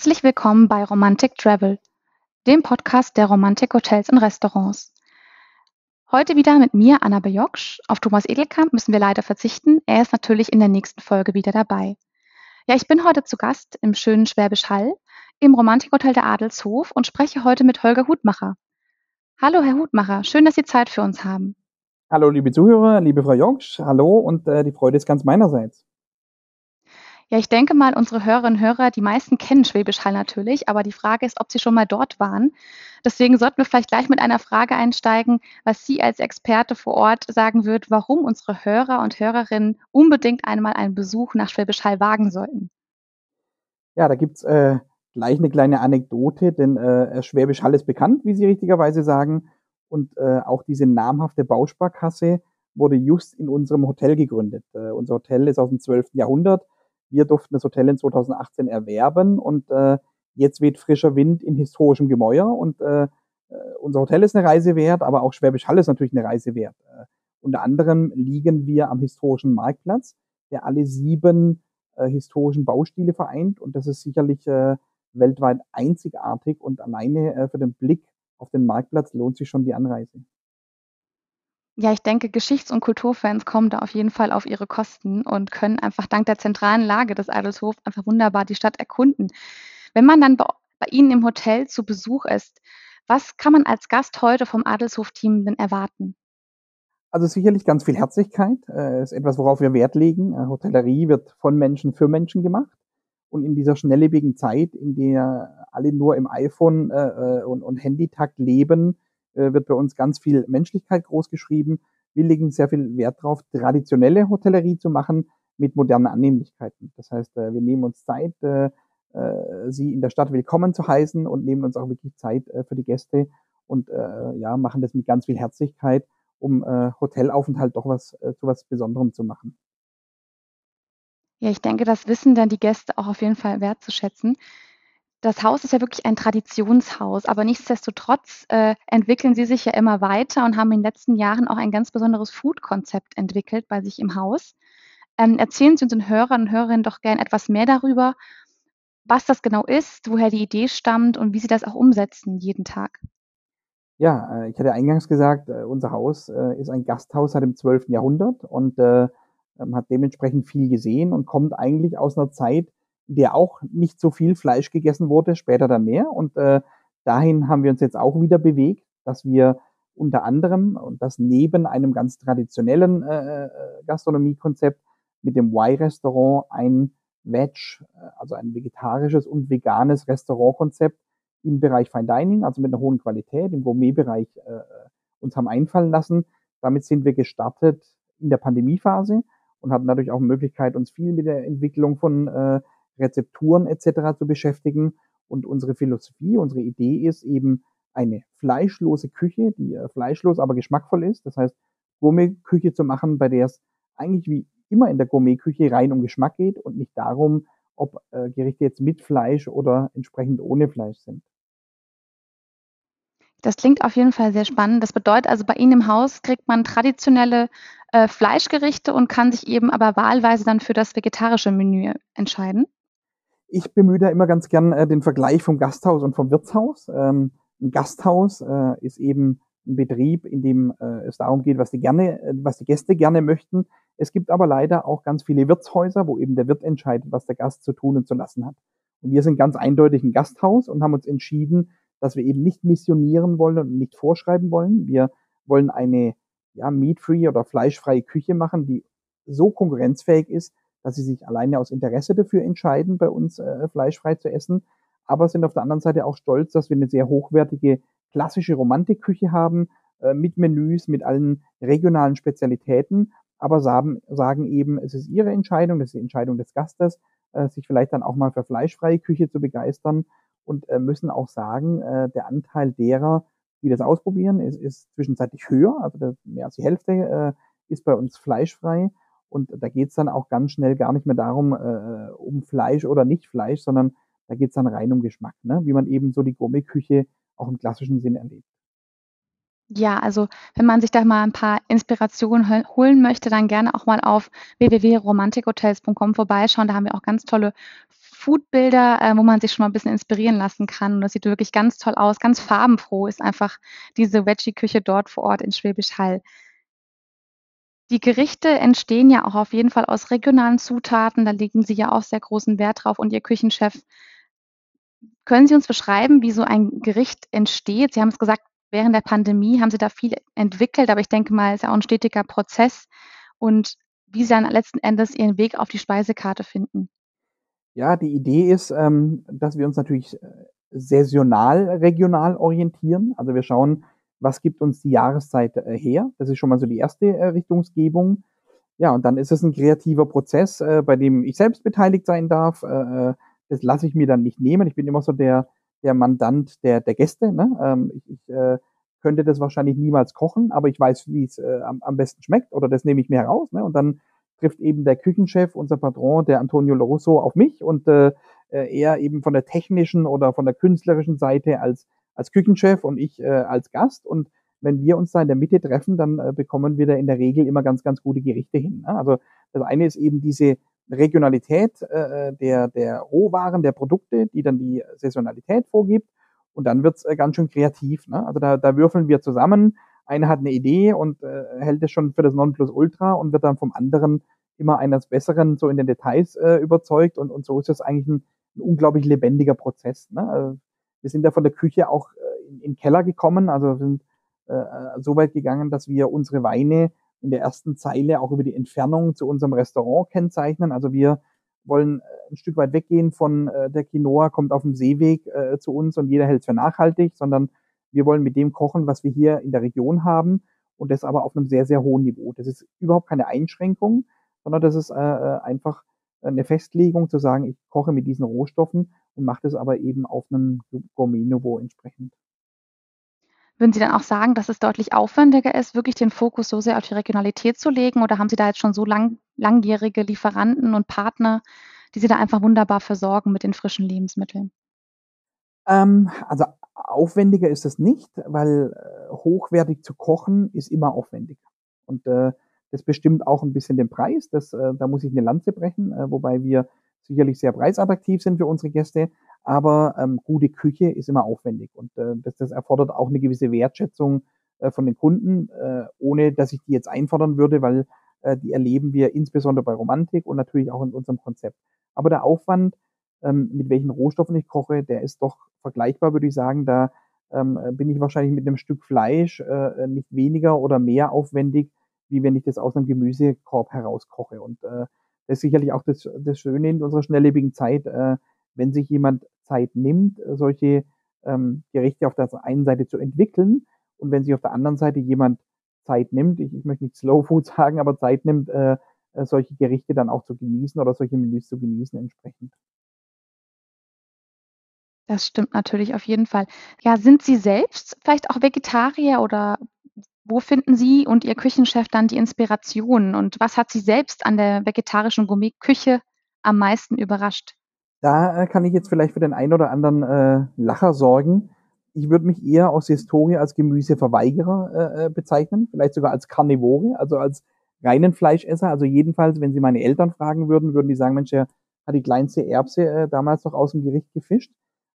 Herzlich willkommen bei Romantic Travel, dem Podcast der Romantik Hotels und Restaurants. Heute wieder mit mir, Anna Bejoksch. Auf Thomas Edelkamp müssen wir leider verzichten. Er ist natürlich in der nächsten Folge wieder dabei. Ja, ich bin heute zu Gast im schönen Schwäbisch Hall im Romantikhotel der Adelshof und spreche heute mit Holger Hutmacher. Hallo, Herr Hutmacher, schön, dass Sie Zeit für uns haben. Hallo, liebe Zuhörer, liebe Frau Joksch, hallo und äh, die Freude ist ganz meinerseits. Ja, ich denke mal, unsere Hörerinnen und Hörer, die meisten kennen Schwäbisch Hall natürlich, aber die Frage ist, ob sie schon mal dort waren. Deswegen sollten wir vielleicht gleich mit einer Frage einsteigen, was Sie als Experte vor Ort sagen würden, warum unsere Hörer und Hörerinnen unbedingt einmal einen Besuch nach Schwäbisch Hall wagen sollten. Ja, da gibt's äh, gleich eine kleine Anekdote, denn äh, Schwäbisch Hall ist bekannt, wie Sie richtigerweise sagen. Und äh, auch diese namhafte Bausparkasse wurde just in unserem Hotel gegründet. Äh, unser Hotel ist aus dem 12. Jahrhundert wir durften das Hotel in 2018 erwerben und äh, jetzt weht frischer Wind in historischem Gemäuer und äh, äh, unser Hotel ist eine Reise wert, aber auch Schwäbisch Hall ist natürlich eine Reise wert. Äh, unter anderem liegen wir am historischen Marktplatz, der alle sieben äh, historischen Baustile vereint und das ist sicherlich äh, weltweit einzigartig und alleine äh, für den Blick auf den Marktplatz lohnt sich schon die Anreise. Ja, ich denke, Geschichts- und Kulturfans kommen da auf jeden Fall auf ihre Kosten und können einfach dank der zentralen Lage des Adelshof einfach wunderbar die Stadt erkunden. Wenn man dann bei, bei Ihnen im Hotel zu Besuch ist, was kann man als Gast heute vom Adelshof-Team denn erwarten? Also sicherlich ganz viel Herzlichkeit, äh, ist etwas, worauf wir Wert legen. Äh, Hotellerie wird von Menschen für Menschen gemacht. Und in dieser schnelllebigen Zeit, in der alle nur im iPhone äh, äh und, und Handytakt leben, äh, wird bei uns ganz viel Menschlichkeit großgeschrieben. Wir legen sehr viel Wert darauf, traditionelle Hotellerie zu machen mit modernen Annehmlichkeiten. Das heißt, äh, wir nehmen uns Zeit, äh, sie in der Stadt willkommen zu heißen und nehmen uns auch wirklich Zeit für die Gäste und ja, machen das mit ganz viel Herzlichkeit, um Hotelaufenthalt doch was zu was Besonderem zu machen. Ja, ich denke, das wissen dann die Gäste auch auf jeden Fall wertzuschätzen das Haus ist ja wirklich ein Traditionshaus, aber nichtsdestotrotz äh, entwickeln Sie sich ja immer weiter und haben in den letzten Jahren auch ein ganz besonderes Food-Konzept entwickelt bei sich im Haus. Ähm, erzählen Sie unseren Hörern und Hörerinnen doch gern etwas mehr darüber, was das genau ist, woher die Idee stammt und wie Sie das auch umsetzen jeden Tag. Ja, äh, ich hatte eingangs gesagt, äh, unser Haus äh, ist ein Gasthaus seit dem 12. Jahrhundert und äh, ähm, hat dementsprechend viel gesehen und kommt eigentlich aus einer Zeit, der auch nicht so viel Fleisch gegessen wurde, später dann mehr. Und äh, dahin haben wir uns jetzt auch wieder bewegt, dass wir unter anderem und das neben einem ganz traditionellen äh, äh Gastronomiekonzept mit dem Y-Restaurant ein Veg, äh, also ein vegetarisches und veganes Restaurantkonzept im Bereich Fine Dining, also mit einer hohen Qualität, im Gourmetbereich äh, uns haben einfallen lassen. Damit sind wir gestartet in der Pandemiephase und hatten dadurch auch Möglichkeit, uns viel mit der Entwicklung von äh, Rezepturen etc. zu beschäftigen. Und unsere Philosophie, unsere Idee ist eben eine fleischlose Küche, die äh, fleischlos, aber geschmackvoll ist. Das heißt, Gourmet-Küche zu machen, bei der es eigentlich wie immer in der Gourmet-Küche rein um Geschmack geht und nicht darum, ob äh, Gerichte jetzt mit Fleisch oder entsprechend ohne Fleisch sind. Das klingt auf jeden Fall sehr spannend. Das bedeutet also, bei Ihnen im Haus kriegt man traditionelle äh, Fleischgerichte und kann sich eben aber wahlweise dann für das vegetarische Menü entscheiden? Ich bemühe da immer ganz gern äh, den Vergleich vom Gasthaus und vom Wirtshaus. Ähm, ein Gasthaus äh, ist eben ein Betrieb, in dem äh, es darum geht, was die gerne, äh, was die Gäste gerne möchten. Es gibt aber leider auch ganz viele Wirtshäuser, wo eben der Wirt entscheidet, was der Gast zu tun und zu lassen hat. Und wir sind ganz eindeutig ein Gasthaus und haben uns entschieden, dass wir eben nicht missionieren wollen und nicht vorschreiben wollen. Wir wollen eine ja, meat-free oder fleischfreie Küche machen, die so konkurrenzfähig ist, dass sie sich alleine aus Interesse dafür entscheiden, bei uns äh, fleischfrei zu essen, aber sind auf der anderen Seite auch stolz, dass wir eine sehr hochwertige klassische Romantikküche haben, äh, mit Menüs, mit allen regionalen Spezialitäten, aber sagen, sagen eben, es ist ihre Entscheidung, das ist die Entscheidung des Gastes, äh, sich vielleicht dann auch mal für fleischfreie Küche zu begeistern und äh, müssen auch sagen, äh, der Anteil derer, die das ausprobieren, ist, ist zwischenzeitlich höher, also mehr als die Hälfte äh, ist bei uns fleischfrei und da geht's dann auch ganz schnell gar nicht mehr darum, äh, um Fleisch oder nicht Fleisch, sondern da geht's dann rein um Geschmack, ne? wie man eben so die Gourmetküche auch im klassischen Sinn erlebt. Ja, also wenn man sich da mal ein paar Inspirationen holen möchte, dann gerne auch mal auf www.romantikhotels.com vorbeischauen. Da haben wir auch ganz tolle Foodbilder, äh, wo man sich schon mal ein bisschen inspirieren lassen kann. Und das sieht wirklich ganz toll aus, ganz farbenfroh ist einfach diese Veggie-Küche dort vor Ort in Schwäbisch Hall. Die Gerichte entstehen ja auch auf jeden Fall aus regionalen Zutaten. Da legen Sie ja auch sehr großen Wert drauf und Ihr Küchenchef. Können Sie uns beschreiben, wie so ein Gericht entsteht? Sie haben es gesagt, während der Pandemie haben Sie da viel entwickelt, aber ich denke mal, es ist ja auch ein stetiger Prozess und wie Sie dann letzten Endes Ihren Weg auf die Speisekarte finden. Ja, die Idee ist, ähm, dass wir uns natürlich äh, saisonal, regional orientieren. Also wir schauen, was gibt uns die Jahreszeit äh, her. Das ist schon mal so die erste äh, Richtungsgebung. Ja, und dann ist es ein kreativer Prozess, äh, bei dem ich selbst beteiligt sein darf. Das lasse ich mir dann nicht nehmen. Ich bin immer so der, der Mandant der, der Gäste. Ne? Ähm, ich ich könnte das wahrscheinlich niemals kochen, aber ich weiß, wie es äh, am, am besten schmeckt oder das nehme ich mir heraus. Ne? Und dann trifft eben der Küchenchef, unser Patron, der Antonio Lorusso, auf mich und äh, er eben von der technischen oder von der künstlerischen Seite als, als Küchenchef und ich äh, als Gast. Und wenn wir uns da in der Mitte treffen, dann äh, bekommen wir da in der Regel immer ganz, ganz gute Gerichte hin. Ne? Also das eine ist eben diese Regionalität äh, der, der Rohwaren, der Produkte, die dann die Saisonalität vorgibt. Und dann wird's äh, ganz schön kreativ. Ne? Also da, da würfeln wir zusammen. Einer hat eine Idee und äh, hält es schon für das Nonplusultra und wird dann vom anderen immer eines Besseren so in den Details äh, überzeugt. Und, und so ist es eigentlich ein, ein unglaublich lebendiger Prozess. Ne? Also wir sind ja von der Küche auch äh, in, in den Keller gekommen, also sind äh, so weit gegangen, dass wir unsere Weine in der ersten Zeile auch über die Entfernung zu unserem Restaurant kennzeichnen. Also wir wollen äh, ein Stück weit weggehen von äh, der Quinoa kommt auf dem Seeweg äh, zu uns und jeder hält es für nachhaltig, sondern wir wollen mit dem kochen, was wir hier in der Region haben und das aber auf einem sehr, sehr hohen Niveau. Das ist überhaupt keine Einschränkung, sondern das ist äh, äh einfach eine Festlegung zu sagen, ich koche mit diesen Rohstoffen und mache das aber eben auf einem Gourmet-Niveau entsprechend. Würden Sie dann auch sagen, dass es deutlich aufwendiger ist, wirklich den Fokus so sehr auf die Regionalität zu legen? Oder haben Sie da jetzt schon so lang, langjährige Lieferanten und Partner, die Sie da einfach wunderbar versorgen mit den frischen Lebensmitteln? Ähm, also aufwendiger ist es nicht, weil äh, hochwertig zu kochen ist immer aufwendig. Und äh, das bestimmt auch ein bisschen den Preis. Das, äh, da muss ich eine Lanze brechen, äh, wobei wir sicherlich sehr preisattraktiv sind für unsere Gäste. Aber ähm, gute Küche ist immer aufwendig und äh, das, das erfordert auch eine gewisse Wertschätzung äh, von den Kunden, äh, ohne dass ich die jetzt einfordern würde, weil äh, die erleben wir insbesondere bei Romantik und natürlich auch in unserem Konzept. Aber der Aufwand, ähm, mit welchen Rohstoffen ich koche, der ist doch vergleichbar, würde ich sagen. Da ähm, bin ich wahrscheinlich mit einem Stück Fleisch äh, nicht weniger oder mehr aufwendig, wie wenn ich das aus einem Gemüsekorb herauskoche. Und äh, das ist sicherlich auch das, das Schöne in unserer schnelllebigen Zeit. Äh, wenn sich jemand Zeit nimmt, solche ähm, Gerichte auf der einen Seite zu entwickeln und wenn sich auf der anderen Seite jemand Zeit nimmt, ich, ich möchte nicht Slow Food sagen, aber Zeit nimmt, äh, äh, solche Gerichte dann auch zu genießen oder solche Menüs zu genießen entsprechend. Das stimmt natürlich auf jeden Fall. Ja, sind Sie selbst vielleicht auch Vegetarier oder wo finden Sie und Ihr Küchenchef dann die Inspiration und was hat Sie selbst an der vegetarischen Gourmet-Küche am meisten überrascht? Da äh, kann ich jetzt vielleicht für den einen oder anderen äh, Lacher sorgen. Ich würde mich eher aus der Historie als Gemüseverweigerer äh, äh, bezeichnen, vielleicht sogar als Karnivore, also als reinen Fleischesser. Also jedenfalls, wenn Sie meine Eltern fragen würden, würden die sagen, Mensch, er hat die kleinste Erbse äh, damals noch aus dem Gericht gefischt.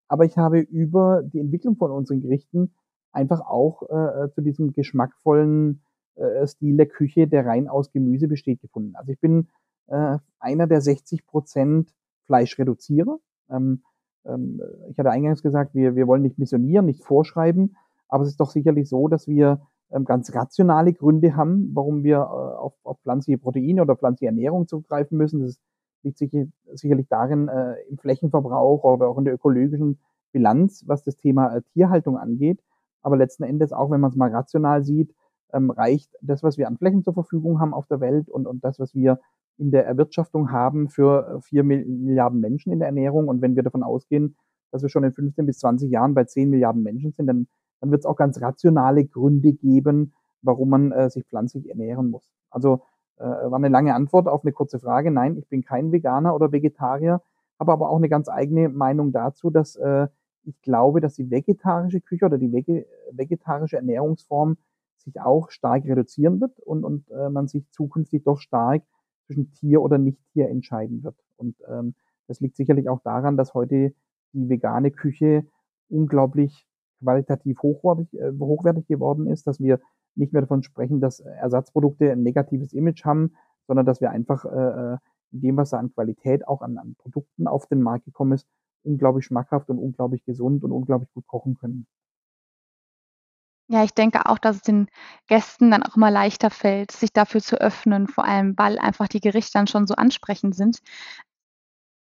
Aber ich habe über die Entwicklung von unseren Gerichten einfach auch äh, zu diesem geschmackvollen äh, Stil der Küche, der rein aus Gemüse besteht, gefunden. Also ich bin äh, einer der 60 Prozent Fleisch reduziere. Ähm, ähm, ich hatte eingangs gesagt, wir, wir wollen nicht missionieren, nicht vorschreiben, aber es ist doch sicherlich so, dass wir ähm, ganz rationale Gründe haben, warum wir äh, auf, auf pflanzliche Proteine oder pflanzliche Ernährung zugreifen müssen. Das liegt sicher, sicherlich darin äh, im Flächenverbrauch oder auch in der ökologischen Bilanz, was das Thema äh, Tierhaltung angeht. Aber letzten Endes, auch wenn man es mal rational sieht, ähm, reicht das, was wir an Flächen zur Verfügung haben auf der Welt und, und das, was wir in der Erwirtschaftung haben für vier Milliarden Menschen in der Ernährung. Und wenn wir davon ausgehen, dass wir schon in 15 bis 20 Jahren bei 10 Milliarden Menschen sind, dann, dann wird es auch ganz rationale Gründe geben, warum man äh, sich pflanzlich ernähren muss. Also äh, war eine lange Antwort auf eine kurze Frage. Nein, ich bin kein Veganer oder Vegetarier, habe aber auch eine ganz eigene Meinung dazu, dass äh, ich glaube, dass die vegetarische Küche oder die vegetarische Ernährungsform sich auch stark reduzieren wird und, und äh, man sich zukünftig doch stark zwischen Tier oder Nicht-Tier entscheiden wird. Und ähm, Das liegt sicherlich auch daran, dass heute die vegane Küche unglaublich qualitativ hochwertig, äh, hochwertig geworden ist, dass wir nicht mehr davon sprechen, dass Ersatzprodukte ein negatives Image haben, sondern dass wir einfach äh, äh in dem, was da an Qualität auch an, an Produkten auf den Markt gekommen ist, unglaublich schmackhaft und unglaublich gesund und unglaublich gut kochen können. Ja, ich denke auch, dass es den Gästen dann auch immer leichter fällt, sich dafür zu öffnen, vor allem, weil einfach die Gerichte dann schon so ansprechend sind.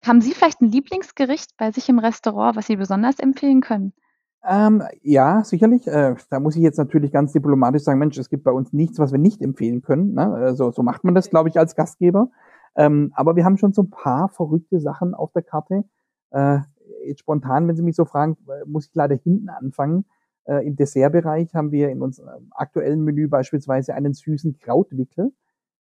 Haben Sie vielleicht ein Lieblingsgericht bei sich im Restaurant, was Sie besonders empfehlen können? Ähm, ja, sicherlich. Äh, da muss ich jetzt natürlich ganz diplomatisch sagen, Mensch, es gibt bei uns nichts, was wir nicht empfehlen können. Ne? Also, so macht man das, glaube ich, als Gastgeber. Ähm, aber wir haben schon so ein paar verrückte Sachen auf der Karte. Äh, jetzt spontan, wenn Sie mich so fragen, äh, muss ich leider hinten anfangen. Äh, Im Dessertbereich haben wir in unserem aktuellen Menü beispielsweise einen süßen Krautwickel.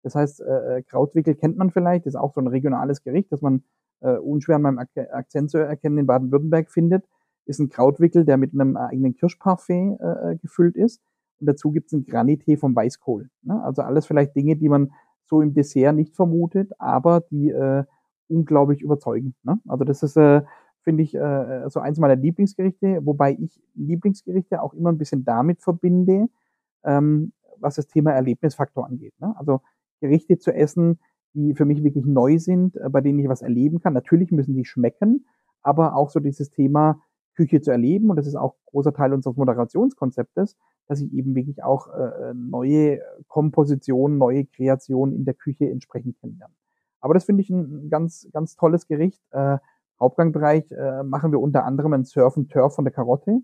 Das heißt, äh, äh, Krautwickel kennt man vielleicht, ist auch so ein regionales Gericht, das man äh, unschwer an meinem Ak Akzent zu erkennen in Baden-Württemberg findet. Ist ein Krautwickel, der mit einem eigenen Kirschparfait äh, gefüllt ist. Und dazu gibt es ein Granité vom Weißkohl. Ne? Also alles vielleicht Dinge, die man so im Dessert nicht vermutet, aber die äh, unglaublich überzeugen. Ne? Also das ist äh, finde ich äh, so eins meiner Lieblingsgerichte, wobei ich Lieblingsgerichte auch immer ein bisschen damit verbinde, ähm, was das Thema Erlebnisfaktor angeht. Ne? Also Gerichte zu essen, die für mich wirklich neu sind, äh, bei denen ich was erleben kann. Natürlich müssen die schmecken, aber auch so dieses Thema Küche zu erleben, und das ist auch großer Teil unseres Moderationskonzeptes, dass ich eben wirklich auch äh, neue Kompositionen, neue Kreationen in der Küche entsprechend kennenlerne. Aber das finde ich ein ganz, ganz tolles Gericht. Äh, Hauptgangbereich äh, machen wir unter anderem ein Surf and Turf von der Karotte.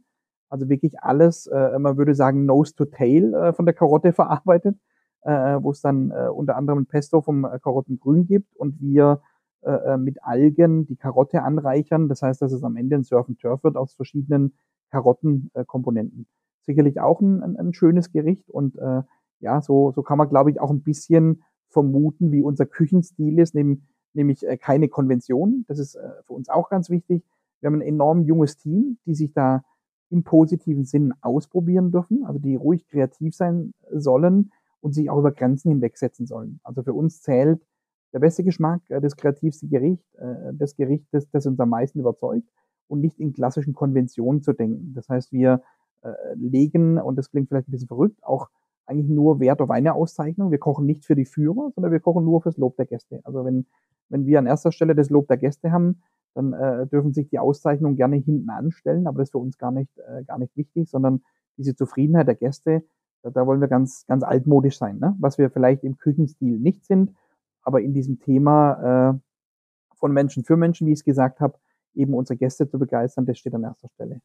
Also wirklich alles, äh, man würde sagen, Nose to Tail äh, von der Karotte verarbeitet, äh, wo es dann äh, unter anderem ein Pesto vom äh, Karottengrün gibt und wir äh, äh, mit Algen die Karotte anreichern. Das heißt, dass es am Ende ein Surf and Turf wird aus verschiedenen Karottenkomponenten. Äh, Sicherlich auch ein, ein, ein schönes Gericht und äh, ja, so, so kann man, glaube ich, auch ein bisschen vermuten, wie unser Küchenstil ist, neben nämlich äh, keine Konvention. Das ist äh, für uns auch ganz wichtig. Wir haben ein enorm junges Team, die sich da im positiven Sinn ausprobieren dürfen, also die ruhig kreativ sein sollen und sich auch über Grenzen hinwegsetzen sollen. Also für uns zählt der beste Geschmack, äh, das kreativste Gericht, das Gericht, das, das uns am meisten überzeugt und nicht in klassischen Konventionen zu denken. Das heißt, wir legen, und das klingt vielleicht ein bisschen verrückt, auch eigentlich nur Wert auf eine Auszeichnung. Wir kochen nicht für die Führer, sondern wir kochen nur fürs Lob der Gäste. Also wenn wenn wir an erster Stelle das Lob der Gäste haben, dann äh, dürfen sich die Auszeichnungen gerne hinten anstellen, aber das ist für uns gar nicht, äh, gar nicht wichtig, sondern diese Zufriedenheit der Gäste, da, da wollen wir ganz, ganz altmodisch sein, ne? was wir vielleicht im Küchenstil nicht sind, aber in diesem Thema äh, von Menschen für Menschen, wie ich es gesagt habe, eben unsere Gäste zu begeistern, das steht an erster Stelle.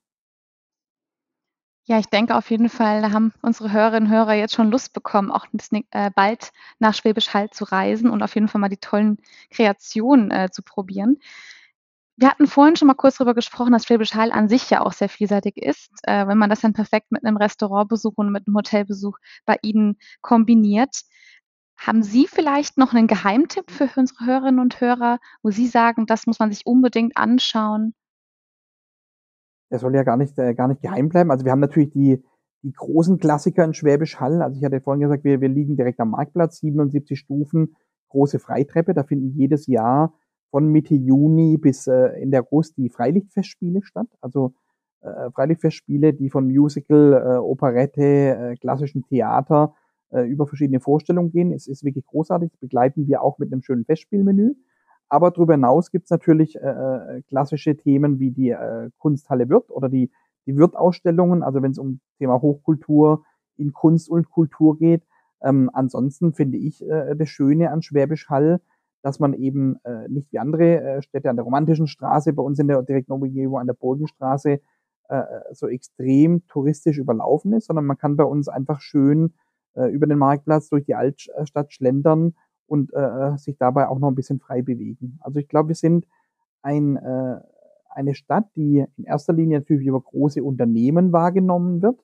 Ja, ich denke auf jeden Fall, da haben unsere Hörerinnen und Hörer jetzt schon Lust bekommen, auch äh, bald nach Schwäbisch Hall zu reisen und auf jeden Fall mal die tollen Kreationen äh, zu probieren. Wir hatten vorhin schon mal kurz darüber gesprochen, dass Schwäbisch Hall an sich ja auch sehr vielseitig ist. Äh, wenn man das dann perfekt mit einem Restaurantbesuch und mit einem Hotelbesuch bei Ihnen kombiniert. Haben Sie vielleicht noch einen Geheimtipp für unsere Hörerinnen und Hörer, wo Sie sagen, das muss man sich unbedingt anschauen? Der soll ja gar nicht, äh, gar nicht geheim bleiben. Also wir haben natürlich die, die großen Klassiker in Schwäbisch Hall. Also ich hatte vorhin gesagt, wir, wir liegen direkt am Marktplatz, 77 Stufen, große Freitreppe. Da finden jedes Jahr von Mitte Juni bis äh, in der August die Freilichtfestspiele statt. Also äh, Freilichtfestspiele, die von Musical, äh, Operette, äh, klassischen Theater äh, über verschiedene Vorstellungen gehen. Es ist wirklich großartig. Das begleiten wir auch mit einem schönen Festspielmenü. Aber darüber hinaus gibt es natürlich äh, äh, klassische Themen wie die äh, Kunsthalle Wirt oder die, die Wirt-Ausstellungen, also wenn es um Thema Hochkultur in Kunst und Kultur geht. Ähm, ansonsten finde ich äh, das Schöne an Schwäbisch Hall, dass man eben äh, nicht wie andere äh, Städte an der Romantischen Straße, bei uns in der direkten Umgebung an der Burgenstraße, äh, so extrem touristisch überlaufen ist, sondern man kann bei uns einfach schön äh, über den Marktplatz durch die Altstadt schlendern und äh, sich dabei auch noch ein bisschen frei bewegen. Also ich glaube, wir sind ein, äh, eine Stadt, die in erster Linie natürlich über große Unternehmen wahrgenommen wird,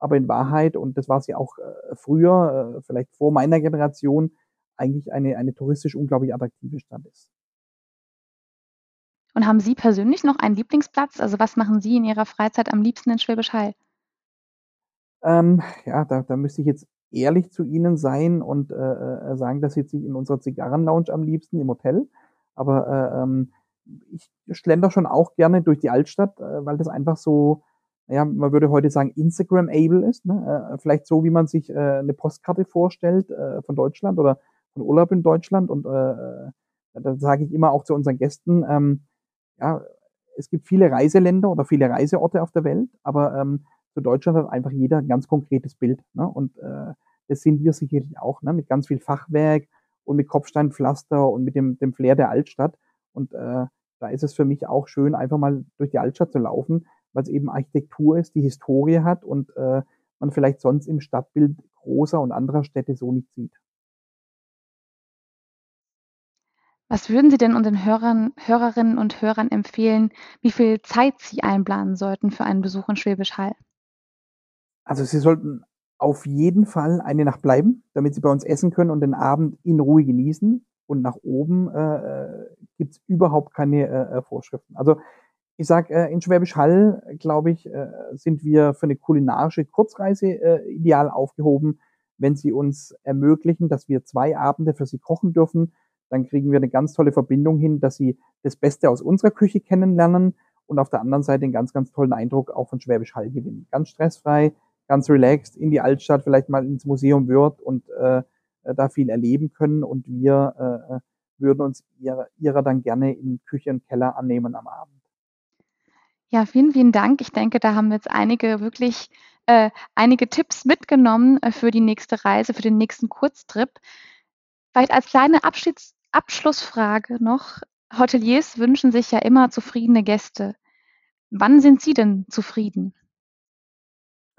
aber in Wahrheit, und das war sie auch äh, früher, äh, vielleicht vor meiner Generation, eigentlich eine, eine touristisch unglaublich attraktive Stadt ist. Und haben Sie persönlich noch einen Lieblingsplatz? Also was machen Sie in Ihrer Freizeit am liebsten in Schwäbisch Hall? Ähm, ja, da, da müsste ich jetzt ehrlich zu ihnen sein und äh, äh, sagen, das sitze ich in unserer Zigarrenlounge am liebsten im Hotel. Aber äh, ähm, ich schlender schon auch gerne durch die Altstadt, äh, weil das einfach so, ja, man würde heute sagen, Instagram-able ist. Ne? Äh, vielleicht so, wie man sich äh, eine Postkarte vorstellt äh, von Deutschland oder von Urlaub in Deutschland. Und äh, äh da sage ich immer auch zu unseren Gästen, ähm, ja, es gibt viele Reiseländer oder viele Reiseorte auf der Welt, aber ähm, für Deutschland hat einfach jeder ein ganz konkretes Bild. Ne? Und äh, das sind wir sicherlich auch, ne? mit ganz viel Fachwerk und mit Kopfsteinpflaster und mit dem, dem Flair der Altstadt. Und äh, da ist es für mich auch schön, einfach mal durch die Altstadt zu laufen, weil es eben Architektur ist, die Historie hat und äh, man vielleicht sonst im Stadtbild großer und anderer Städte so nicht sieht. Was würden Sie denn unseren Hörern, Hörerinnen und Hörern empfehlen, wie viel Zeit sie einplanen sollten für einen Besuch in Schwäbisch Hall? Also Sie sollten auf jeden Fall eine Nacht bleiben, damit Sie bei uns essen können und den Abend in Ruhe genießen. Und nach oben äh, gibt es überhaupt keine äh, äh, Vorschriften. Also ich sag äh, in Schwäbisch Hall, glaube ich, äh, sind wir für eine kulinarische Kurzreise äh, ideal aufgehoben. Wenn Sie uns ermöglichen, dass wir zwei Abende für Sie kochen dürfen, dann kriegen wir eine ganz tolle Verbindung hin, dass Sie das Beste aus unserer Küche kennenlernen und auf der anderen Seite einen ganz, ganz tollen Eindruck auch von Schwäbisch Hall gewinnen. Ganz stressfrei, ganz relaxed in die Altstadt, vielleicht mal ins Museum Würth und äh, da viel erleben können und wir äh, würden uns ihrer, ihrer dann gerne in Küche und Keller annehmen am Abend. Ja, vielen, vielen Dank. Ich denke, da haben wir jetzt einige wirklich äh, einige Tipps mitgenommen äh, für die nächste Reise, für den nächsten Kurztrip. Vielleicht als kleine Abschieds Abschlussfrage noch. Hoteliers wünschen sich ja immer zufriedene Gäste. Wann sind Sie denn zufrieden?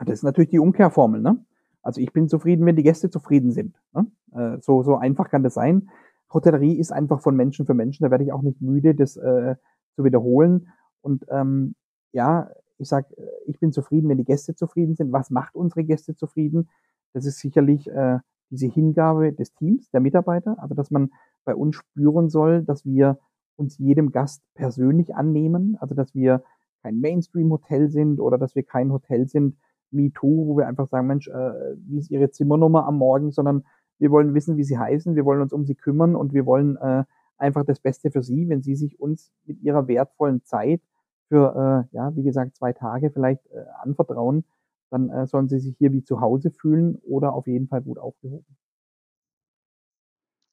Das ist natürlich die Umkehrformel. Ne? Also ich bin zufrieden, wenn die Gäste zufrieden sind. Ne? Äh, so, so einfach kann das sein. Hotellerie ist einfach von Menschen für Menschen. Da werde ich auch nicht müde, das äh, zu wiederholen. Und ähm, ja, ich sag, ich bin zufrieden, wenn die Gäste zufrieden sind. Was macht unsere Gäste zufrieden? Das ist sicherlich äh, diese Hingabe des Teams, der Mitarbeiter. Also dass man bei uns spüren soll, dass wir uns jedem Gast persönlich annehmen. Also dass wir kein Mainstream-Hotel sind oder dass wir kein Hotel sind, MeToo, wo wir einfach sagen, Mensch, äh, wie ist Ihre Zimmernummer am Morgen, sondern wir wollen wissen, wie Sie heißen, wir wollen uns um Sie kümmern und wir wollen äh, einfach das Beste für Sie, wenn Sie sich uns mit Ihrer wertvollen Zeit für, äh, ja, wie gesagt, zwei Tage vielleicht äh, anvertrauen, dann äh, sollen Sie sich hier wie zu Hause fühlen oder auf jeden Fall gut aufgehoben.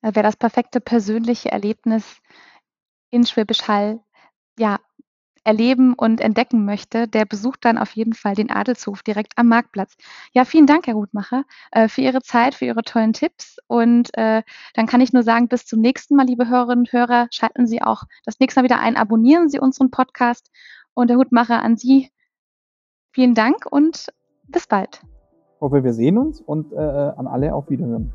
Wer das perfekte persönliche Erlebnis in Schwäbisch Hall ja, erleben und entdecken möchte, der besucht dann auf jeden Fall den Adelshof direkt am Marktplatz. Ja, vielen Dank, Herr Hutmacher, äh, für Ihre Zeit, für Ihre tollen Tipps. Und äh, dann kann ich nur sagen, bis zum nächsten Mal, liebe Hörerinnen und Hörer, schalten Sie auch das nächste Mal wieder ein, abonnieren Sie unseren Podcast. Und Herr Hutmacher, an Sie vielen Dank und bis bald. Ich hoffe, wir sehen uns und äh, an alle auf Wiederhören.